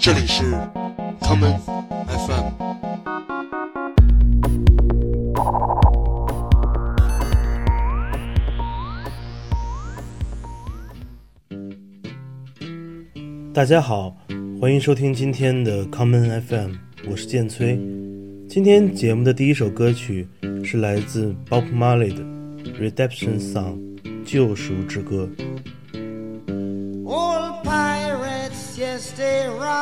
这里是 common FM。大家好，欢迎收听今天的 common FM，我是建崔。今天节目的第一首歌曲是来自 Bob Marley 的《Redemption Song》救赎之歌。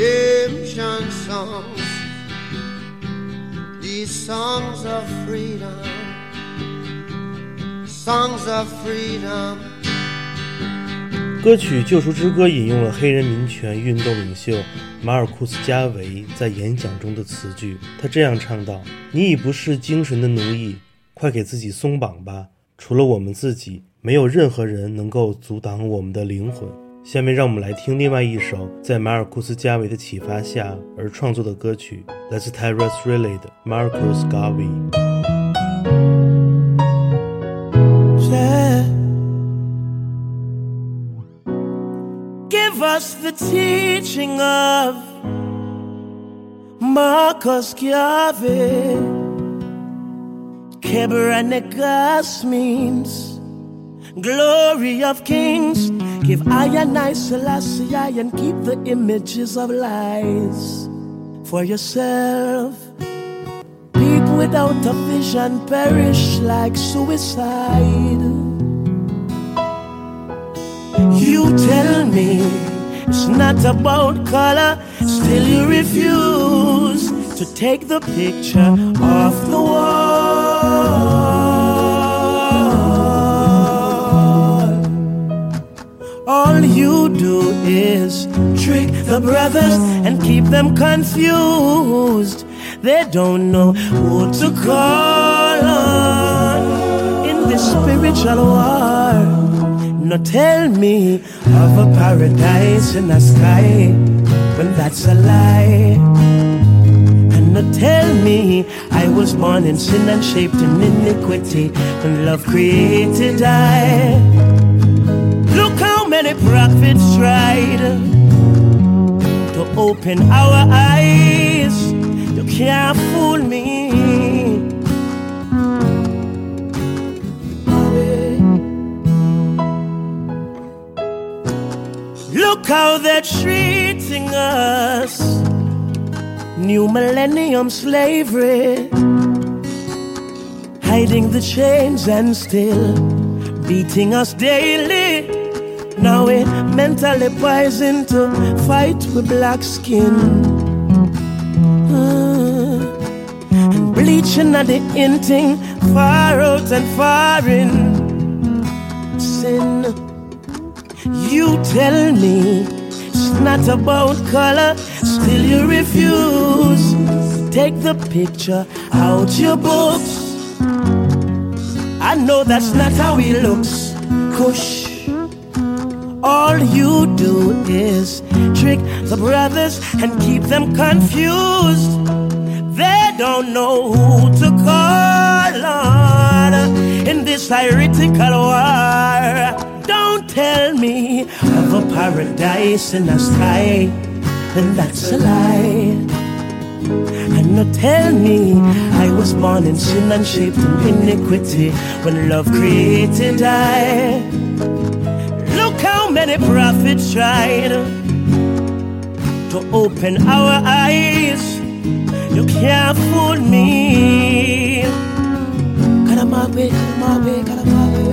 redemption songs. These songs of freedom, songs of freedom. 歌曲《救赎之歌》引用了黑人民权运动领袖马尔库斯·加维在演讲中的词句，他这样唱道：“你已不是精神的奴役，快给自己松绑吧！除了我们自己，没有任何人能够阻挡我们的灵魂。”下面让我们来听另外一首在马尔库斯·加维的启发下而创作的歌曲，来自 Tarrus Riley 的《Marcus Garvey》。Give us the teaching of Marcus Garvey. Keber and means glory of kings. Give I and Selassie and keep the images of lies for yourself. People without a vision perish like suicide. You tell me it's not about color, still you refuse to take the picture off the wall. The brothers and keep them confused. They don't know who to call on in this spiritual war. No, tell me of a paradise in the sky when that's a lie. And no, tell me I was born in sin and shaped in iniquity when love created I. Look how many prophets tried open our eyes. You can't fool me. Look how they're treating us. New millennium slavery. Hiding the chains and still beating us daily. Now it mentally poison to fight with black skin. Uh, and bleaching at the inting, far out and far in. Sin. You tell me it's not about color, still you refuse. Take the picture out your books. I know that's not how he looks. Kush. All you do is trick the brothers and keep them confused. They don't know who to call on in this heretical war. Don't tell me of a paradise in the sky, that's a lie. And not tell me I was born in sin and shaped in iniquity when love created I. Many prophets tried to open our eyes. You can't fool me. Karamabe, karamabe, karamabe.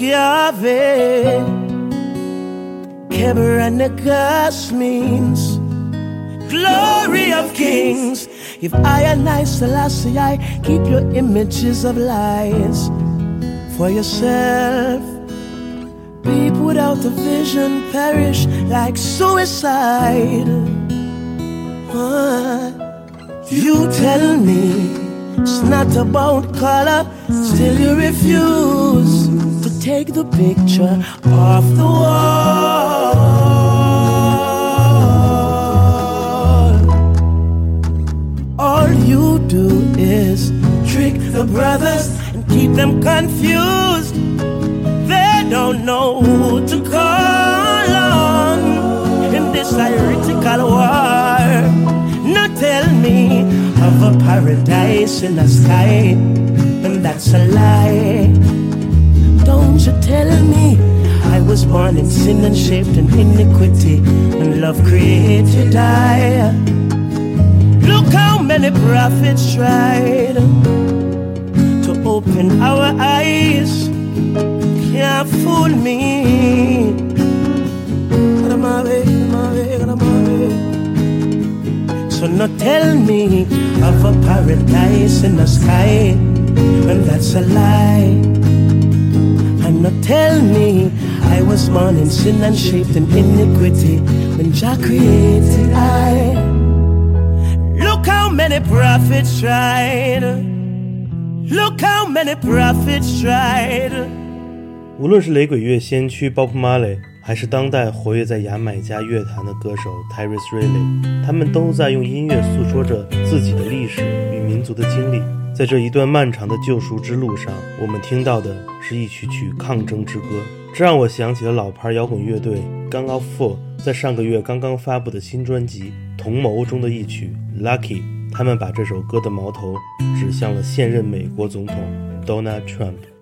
Garvey. Kebra Nagast means glory of kings. If I and I, Selassie, I keep your images of lies for yourself. People without a vision perish like suicide. You tell me it's not about color, still you refuse take the picture off the wall. All you do is trick the brothers and keep them confused. They don't know who to call on in this heretical war. Now tell me of a paradise in the sky, and that's a lie. Don't you tell me I was born in sin and shaped in iniquity, and love created I. Look how many prophets tried to open our eyes. Can't fool me. So now tell me of a paradise in the sky when that's a lie. And now tell me I was born in sin and shaped in iniquity when Jah created I. Look how many prophets tried. Look how many prophets tried. 无论是雷鬼乐先驱 Bob Marley，还是当代活跃在牙买加乐坛的歌手 Tyrese Riley，他们都在用音乐诉说着自己的历史与民族的经历。 在这一段漫长的救赎之路上，我们听到的是一曲曲抗争之歌，这让我想起了老牌摇滚乐队 Gun of Four 在上个月刚刚发布的新专辑《同谋》中的一曲《Lucky》。他们把这首歌的矛头指向了现任美国总统 Donald Trump。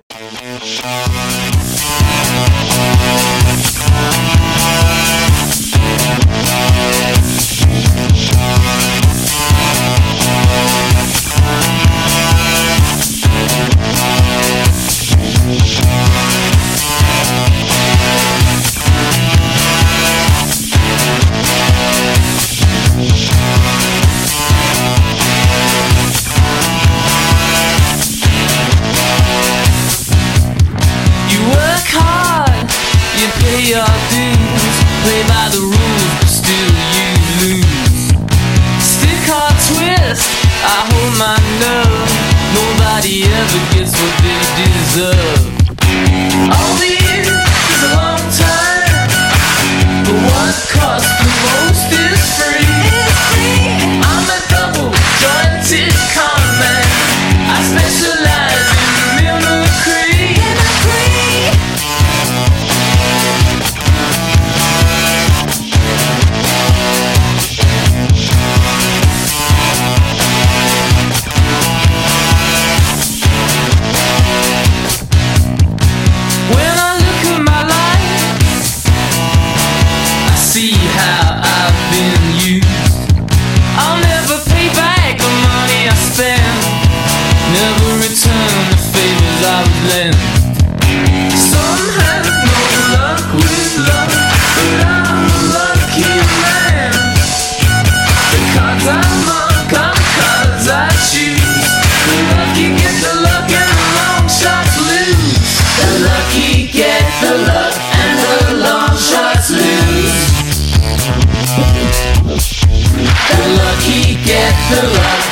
the light.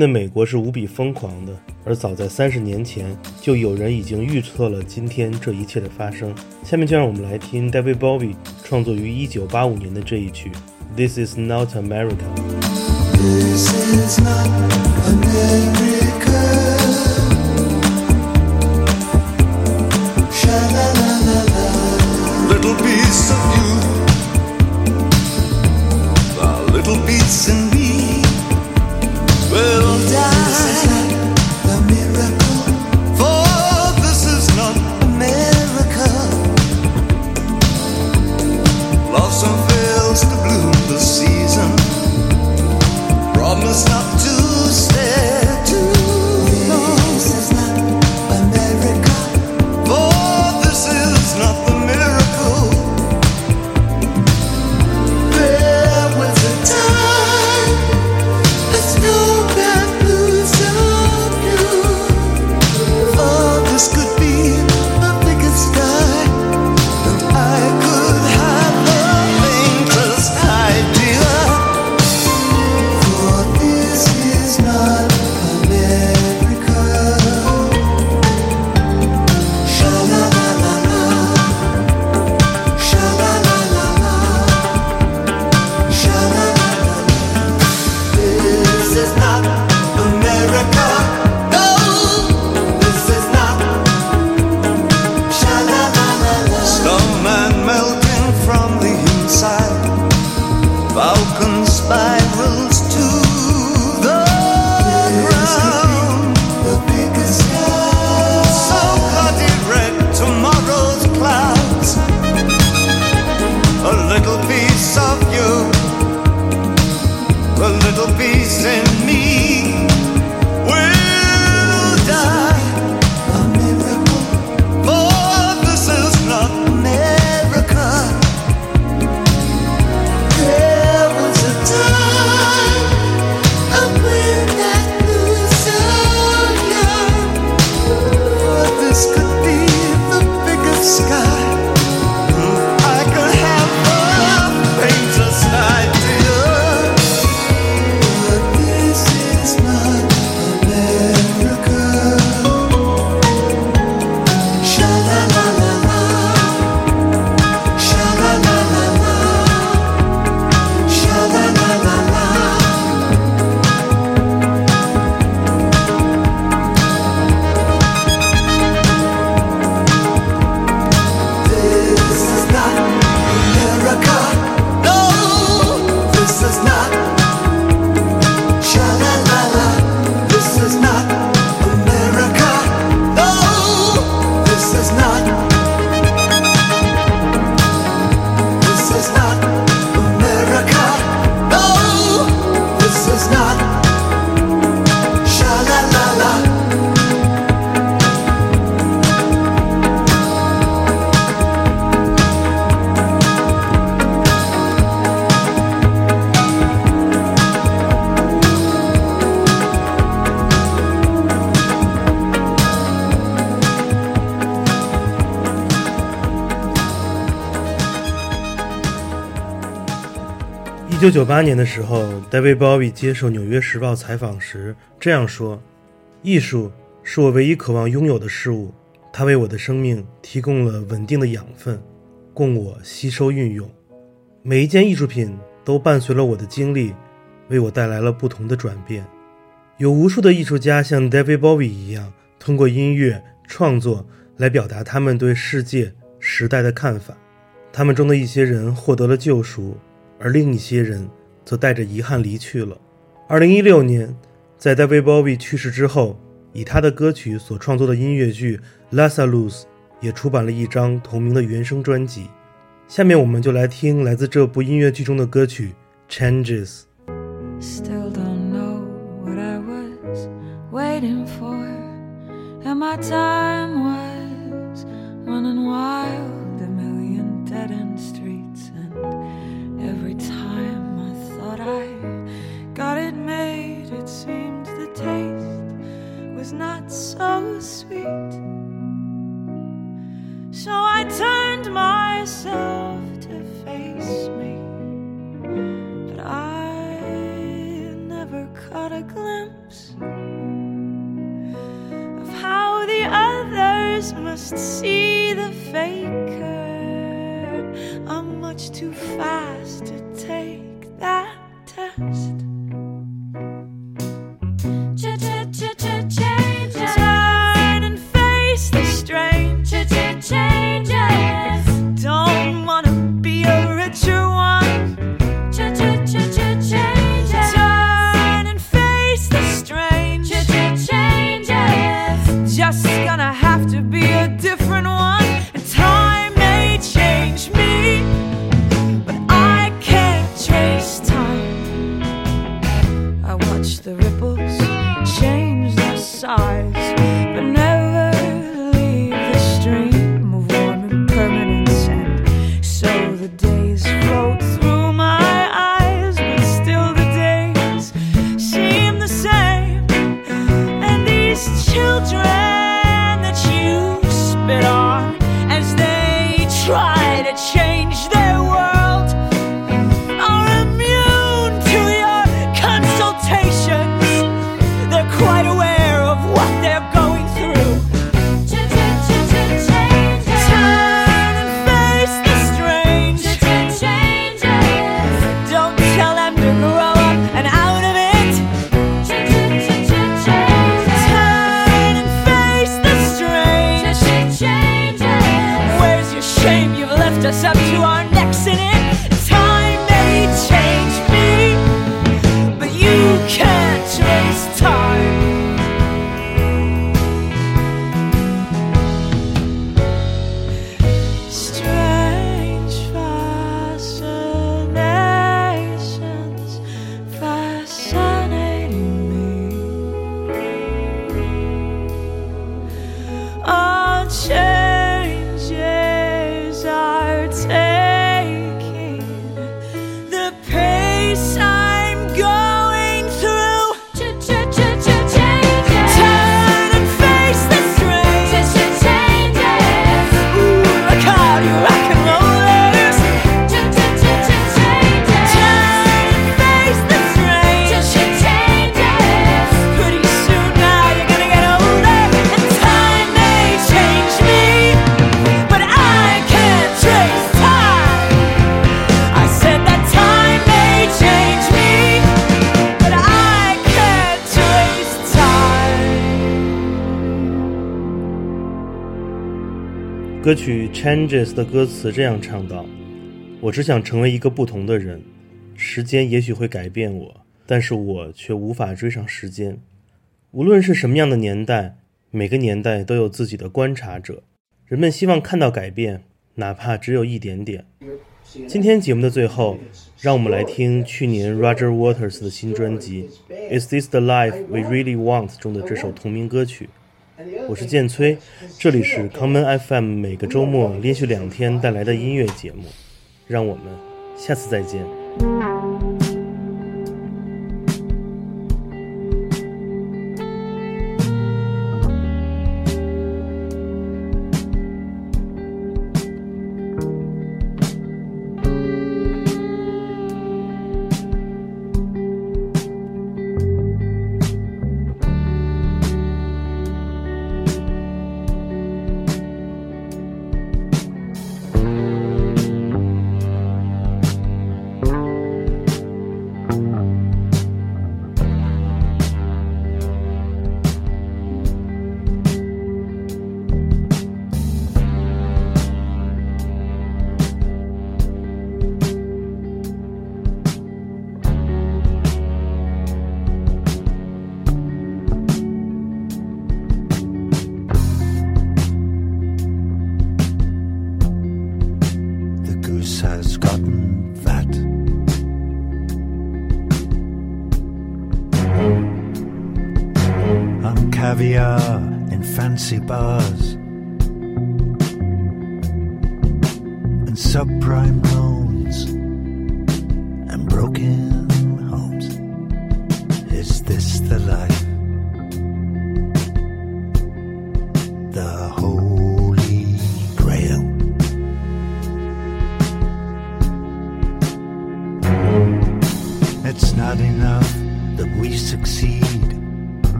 在美国是无比疯狂的而早在三十年前就有人已经预测了今天这一切的发生。下面就让我们来听 david bowie 创作于一九八五年的这一曲 this is not america this is not a 九九八年的时候，David Bowie 接受《纽约时报》采访时这样说：“艺术是我唯一渴望拥有的事物，它为我的生命提供了稳定的养分，供我吸收运用。每一件艺术品都伴随了我的经历，为我带来了不同的转变。有无数的艺术家像 David Bowie 一样，通过音乐创作来表达他们对世界、时代的看法。他们中的一些人获得了救赎。”而另一些人则带着遗憾离去了。二零一六年，在 David Bowie 去世之后，以他的歌曲所创作的音乐剧《Lazarus》也出版了一张同名的原声专辑。下面我们就来听来自这部音乐剧中的歌曲《Changes》。Still don't know what I was waiting for. And my time was running wild, a million dead end streets. Every time I thought I got it made, it seemed the taste was not so sweet. So I turned myself to face me. But I never caught a glimpse of how the others must see the faker. Much too fast to take that test. 歌曲《Changes》的歌词这样唱道：“我只想成为一个不同的人，时间也许会改变我，但是我却无法追上时间。无论是什么样的年代，每个年代都有自己的观察者，人们希望看到改变，哪怕只有一点点。”今天节目的最后，让我们来听去年 Roger Waters 的新专辑《Is This the Life We Really Want》中的这首同名歌曲。我是建崔，这里是康门 FM 每个周末连续两天带来的音乐节目，让我们下次再见。Caviar in fancy bars and subprime loans and broken homes. Is this the life?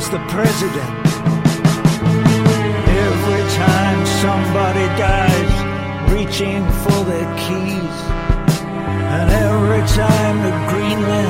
Becomes the president. Every time somebody dies reaching for their keys. And every time the Greenland